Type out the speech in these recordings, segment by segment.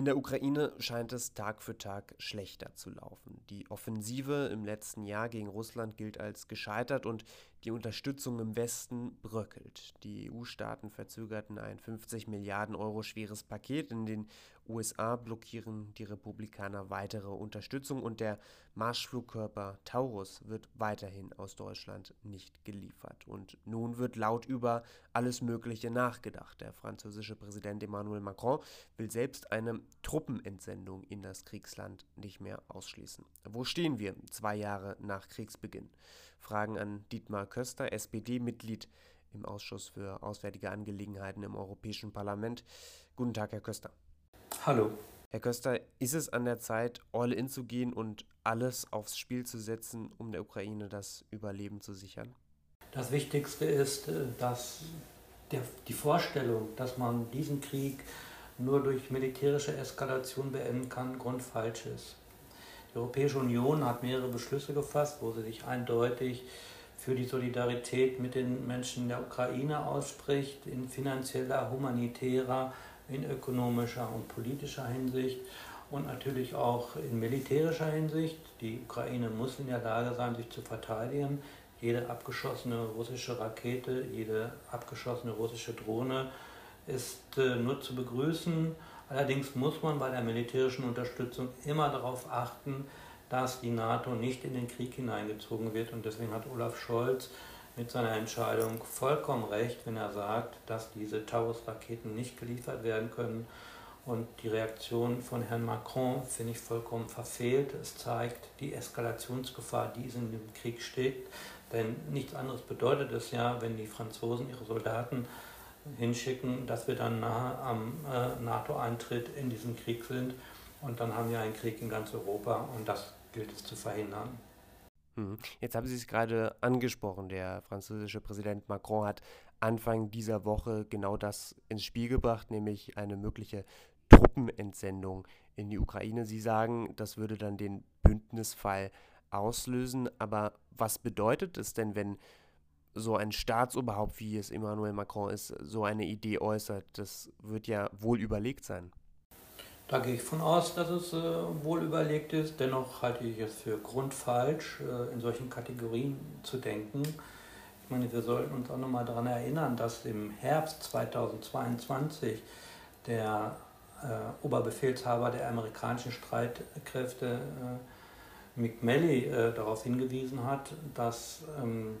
In der Ukraine scheint es Tag für Tag schlechter zu laufen. Die Offensive im letzten Jahr gegen Russland gilt als gescheitert und die Unterstützung im Westen bröckelt. Die EU-Staaten verzögerten ein 50 Milliarden Euro schweres Paket. In den USA blockieren die Republikaner weitere Unterstützung und der Marschflugkörper Taurus wird weiterhin aus Deutschland nicht geliefert. Und nun wird laut über alles Mögliche nachgedacht. Der französische Präsident Emmanuel Macron will selbst eine Truppenentsendung in das Kriegsland nicht mehr ausschließen. Wo stehen wir zwei Jahre nach Kriegsbeginn? Fragen an Dietmar Köster, SPD-Mitglied im Ausschuss für Auswärtige Angelegenheiten im Europäischen Parlament. Guten Tag, Herr Köster. Hallo. Herr Köster, ist es an der Zeit, all in zu gehen und alles aufs Spiel zu setzen, um der Ukraine das Überleben zu sichern? Das Wichtigste ist, äh, dass der, die Vorstellung, dass man diesen Krieg nur durch militärische Eskalation beenden kann, grundfalsch ist. Die Europäische Union hat mehrere Beschlüsse gefasst, wo sie sich eindeutig für die Solidarität mit den Menschen der Ukraine ausspricht, in finanzieller, humanitärer, in ökonomischer und politischer Hinsicht und natürlich auch in militärischer Hinsicht. Die Ukraine muss in der Lage sein, sich zu verteidigen. Jede abgeschossene russische Rakete, jede abgeschossene russische Drohne ist äh, nur zu begrüßen. Allerdings muss man bei der militärischen Unterstützung immer darauf achten, dass die NATO nicht in den Krieg hineingezogen wird. Und deswegen hat Olaf Scholz mit seiner Entscheidung vollkommen recht, wenn er sagt, dass diese Taurus-Raketen nicht geliefert werden können. Und die Reaktion von Herrn Macron finde ich vollkommen verfehlt. Es zeigt die Eskalationsgefahr, die in dem Krieg steckt. Denn nichts anderes bedeutet es ja, wenn die Franzosen ihre Soldaten hinschicken, dass wir dann nahe am äh, NATO-Eintritt in diesen Krieg sind. Und dann haben wir einen Krieg in ganz Europa und das gilt es zu verhindern. Mhm. Jetzt haben Sie es gerade angesprochen. Der französische Präsident Macron hat Anfang dieser Woche genau das ins Spiel gebracht, nämlich eine mögliche Truppenentsendung in die Ukraine. Sie sagen, das würde dann den Bündnisfall auslösen. Aber was bedeutet es denn, wenn so ein Staatsoberhaupt, wie es Emmanuel Macron ist, so eine Idee äußert? Das wird ja wohl überlegt sein. Da gehe ich von aus, dass es äh, wohl überlegt ist. Dennoch halte ich es für grundfalsch, äh, in solchen Kategorien zu denken. Ich meine, wir sollten uns auch nochmal daran erinnern, dass im Herbst 2022 der äh, Oberbefehlshaber der amerikanischen Streitkräfte, äh, Mick Melley, äh, darauf hingewiesen hat, dass ähm,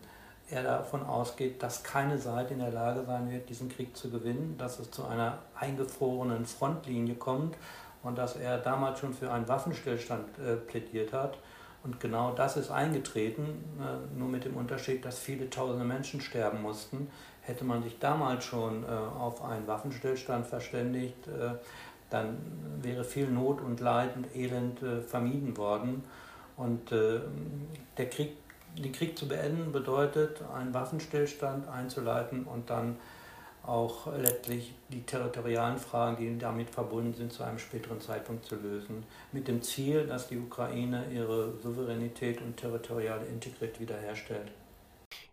er davon ausgeht, dass keine Seite in der Lage sein wird, diesen Krieg zu gewinnen, dass es zu einer eingefrorenen Frontlinie kommt und dass er damals schon für einen Waffenstillstand äh, plädiert hat. Und genau das ist eingetreten, äh, nur mit dem Unterschied, dass viele tausende Menschen sterben mussten. Hätte man sich damals schon äh, auf einen Waffenstillstand verständigt, äh, dann wäre viel Not und Leid und Elend äh, vermieden worden. Und äh, der Krieg den Krieg zu beenden bedeutet, einen Waffenstillstand einzuleiten und dann auch letztlich die territorialen Fragen, die damit verbunden sind, zu einem späteren Zeitpunkt zu lösen. Mit dem Ziel, dass die Ukraine ihre Souveränität und territoriale Integrität wiederherstellt.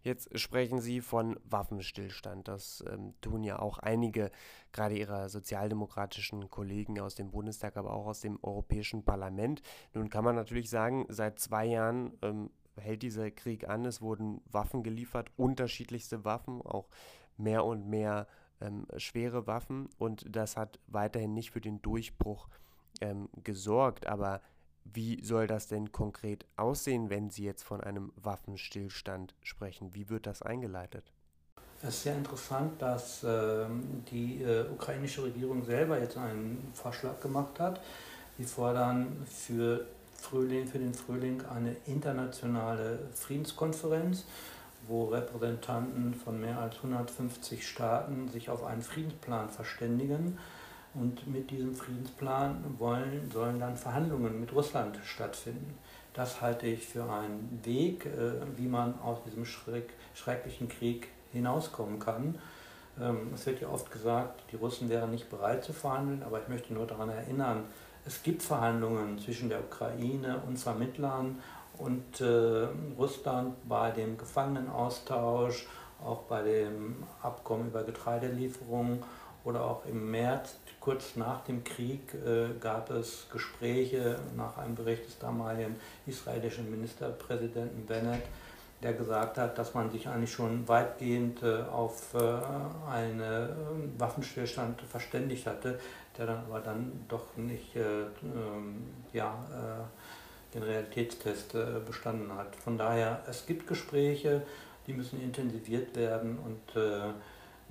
Jetzt sprechen Sie von Waffenstillstand. Das ähm, tun ja auch einige, gerade Ihrer sozialdemokratischen Kollegen aus dem Bundestag, aber auch aus dem Europäischen Parlament. Nun kann man natürlich sagen, seit zwei Jahren ähm, hält dieser Krieg an. Es wurden Waffen geliefert, unterschiedlichste Waffen, auch mehr und mehr ähm, schwere Waffen. Und das hat weiterhin nicht für den Durchbruch ähm, gesorgt. Aber wie soll das denn konkret aussehen, wenn Sie jetzt von einem Waffenstillstand sprechen? Wie wird das eingeleitet? Es ist sehr interessant, dass äh, die äh, ukrainische Regierung selber jetzt einen Vorschlag gemacht hat. Sie fordern für Frühling, für den Frühling eine internationale Friedenskonferenz, wo Repräsentanten von mehr als 150 Staaten sich auf einen Friedensplan verständigen. Und mit diesem Friedensplan wollen, sollen dann Verhandlungen mit Russland stattfinden. Das halte ich für einen Weg, äh, wie man aus diesem schreck, schrecklichen Krieg hinauskommen kann. Ähm, es wird ja oft gesagt, die Russen wären nicht bereit zu verhandeln, aber ich möchte nur daran erinnern, es gibt Verhandlungen zwischen der Ukraine und Vermittlern und äh, Russland bei dem Gefangenenaustausch, auch bei dem Abkommen über Getreidelieferungen oder auch im März, kurz nach dem Krieg, äh, gab es Gespräche nach einem Bericht des damaligen israelischen Ministerpräsidenten Bennett, der gesagt hat, dass man sich eigentlich schon weitgehend äh, auf äh, einen äh, Waffenstillstand verständigt hatte, der dann aber dann doch nicht äh, ähm, ja, äh, den Realitätstest bestanden hat. Von daher, es gibt Gespräche, die müssen intensiviert werden und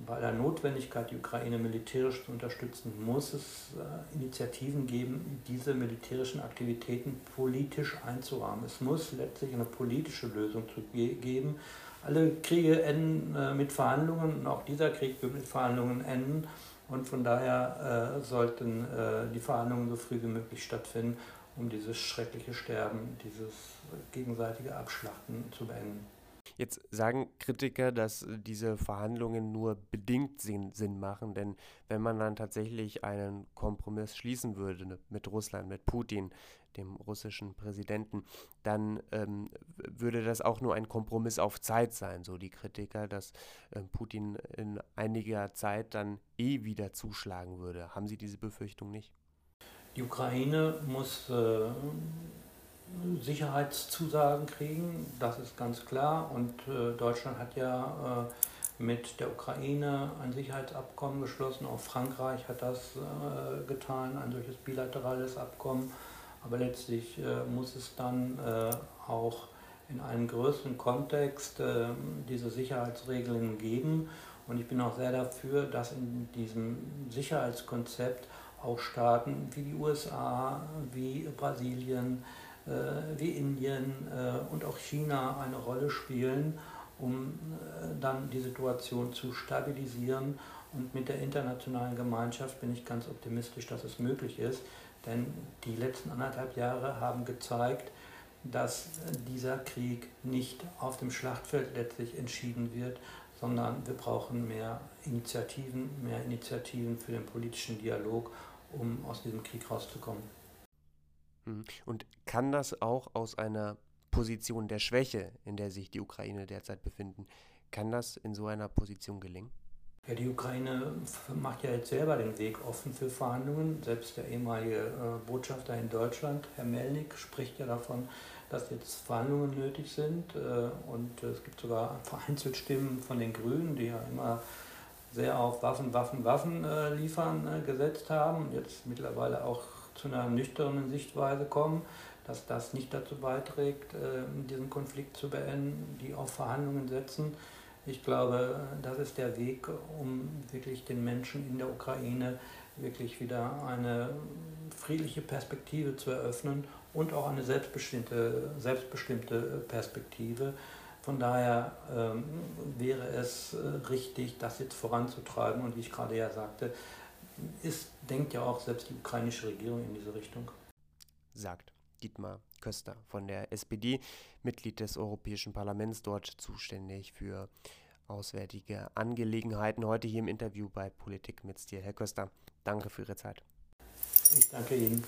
bei der Notwendigkeit, die Ukraine militärisch zu unterstützen, muss es äh, Initiativen geben, diese militärischen Aktivitäten politisch einzurahmen. Es muss letztlich eine politische Lösung zu ge geben. Alle Kriege enden äh, mit Verhandlungen und auch dieser Krieg wird mit Verhandlungen enden. Und von daher äh, sollten äh, die Verhandlungen so früh wie möglich stattfinden, um dieses schreckliche Sterben, dieses gegenseitige Abschlachten zu beenden. Jetzt sagen Kritiker, dass diese Verhandlungen nur bedingt Sinn, Sinn machen, denn wenn man dann tatsächlich einen Kompromiss schließen würde ne, mit Russland, mit Putin, dem russischen Präsidenten, dann ähm, würde das auch nur ein Kompromiss auf Zeit sein, so die Kritiker, dass äh, Putin in einiger Zeit dann eh wieder zuschlagen würde. Haben Sie diese Befürchtung nicht? Die Ukraine muss äh, Sicherheitszusagen kriegen, das ist ganz klar. Und äh, Deutschland hat ja äh, mit der Ukraine ein Sicherheitsabkommen geschlossen, auch Frankreich hat das äh, getan, ein solches bilaterales Abkommen. Aber letztlich äh, muss es dann äh, auch in einem größeren Kontext äh, diese Sicherheitsregeln geben. Und ich bin auch sehr dafür, dass in diesem Sicherheitskonzept auch Staaten wie die USA, wie Brasilien, wie Indien äh, und auch China eine Rolle spielen, um äh, dann die Situation zu stabilisieren. Und mit der internationalen Gemeinschaft bin ich ganz optimistisch, dass es möglich ist. Denn die letzten anderthalb Jahre haben gezeigt, dass dieser Krieg nicht auf dem Schlachtfeld letztlich entschieden wird, sondern wir brauchen mehr Initiativen, mehr Initiativen für den politischen Dialog, um aus diesem Krieg rauszukommen. Mhm. Und kann das auch aus einer Position der Schwäche, in der sich die Ukraine derzeit befinden, kann das in so einer Position gelingen? Ja, die Ukraine macht ja jetzt selber den Weg offen für Verhandlungen. Selbst der ehemalige äh, Botschafter in Deutschland, Herr Melnik, spricht ja davon, dass jetzt Verhandlungen nötig sind. Äh, und es gibt sogar vereinzelt Stimmen von den Grünen, die ja immer sehr auf Waffen, Waffen, Waffen äh, liefern gesetzt haben und jetzt mittlerweile auch zu einer nüchternen Sichtweise kommen, dass das nicht dazu beiträgt, ähm, diesen Konflikt zu beenden, die auf Verhandlungen setzen. Ich glaube, das ist der Weg, um wirklich den Menschen in der Ukraine wirklich wieder eine friedliche Perspektive zu eröffnen und auch eine selbstbestimmte, selbstbestimmte Perspektive. Von daher ähm, wäre es äh, richtig, das jetzt voranzutreiben und wie ich gerade ja sagte, ist, denkt ja auch selbst die ukrainische Regierung in diese Richtung. Sagt Dietmar Köster von der SPD, Mitglied des Europäischen Parlaments, dort zuständig für auswärtige Angelegenheiten. Heute hier im Interview bei Politik mit Stil. Herr Köster, danke für Ihre Zeit. Ich danke Ihnen.